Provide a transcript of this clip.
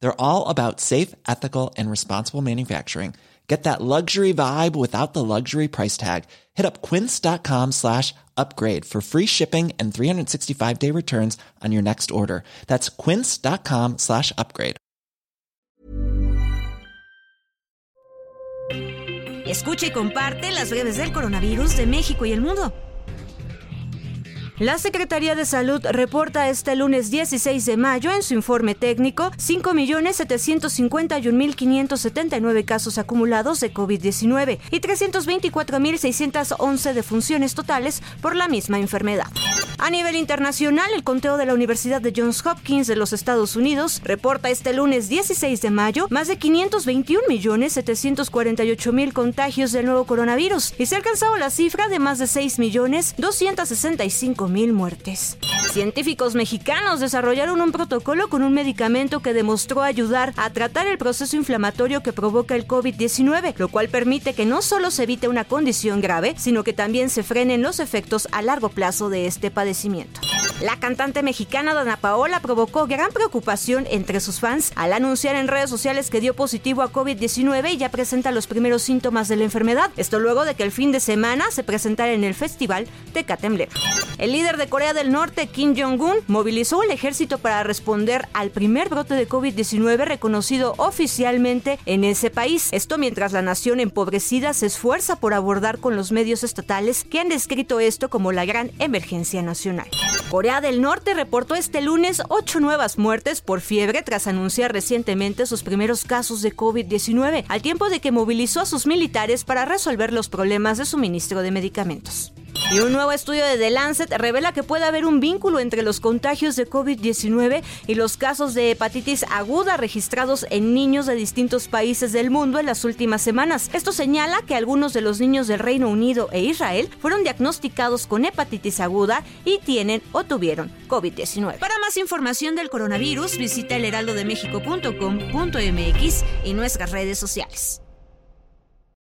They're all about safe, ethical, and responsible manufacturing. Get that luxury vibe without the luxury price tag. Hit up quince.com slash upgrade for free shipping and 365 day returns on your next order. That's quince.com slash upgrade. Escucha y comparte las redes del coronavirus de México y el mundo. La Secretaría de Salud reporta este lunes 16 de mayo en su informe técnico 5.751.579 casos acumulados de COVID-19 y 324.611 defunciones totales por la misma enfermedad. A nivel internacional, el conteo de la Universidad de Johns Hopkins de los Estados Unidos reporta este lunes 16 de mayo más de 521.748.000 contagios del nuevo coronavirus y se ha alcanzado la cifra de más de 6.265.000 mil muertes. Científicos mexicanos desarrollaron un protocolo con un medicamento que demostró ayudar a tratar el proceso inflamatorio que provoca el COVID-19, lo cual permite que no solo se evite una condición grave, sino que también se frenen los efectos a largo plazo de este padecimiento. La cantante mexicana Dana Paola provocó gran preocupación entre sus fans al anunciar en redes sociales que dio positivo a COVID-19 y ya presenta los primeros síntomas de la enfermedad. Esto luego de que el fin de semana se presentara en el festival de Katemler. El líder de Corea del Norte, Kim Jong-un, movilizó el ejército para responder al primer brote de COVID-19 reconocido oficialmente en ese país. Esto mientras la nación empobrecida se esfuerza por abordar con los medios estatales que han descrito esto como la gran emergencia nacional. Corea del Norte reportó este lunes ocho nuevas muertes por fiebre tras anunciar recientemente sus primeros casos de COVID-19, al tiempo de que movilizó a sus militares para resolver los problemas de suministro de medicamentos. Y un nuevo estudio de The Lancet revela que puede haber un vínculo entre los contagios de COVID-19 y los casos de hepatitis aguda registrados en niños de distintos países del mundo en las últimas semanas. Esto señala que algunos de los niños del Reino Unido e Israel fueron diagnosticados con hepatitis aguda y tienen o tuvieron COVID-19. Para más información del coronavirus, visita elheraldodemexico.com.mx y nuestras redes sociales.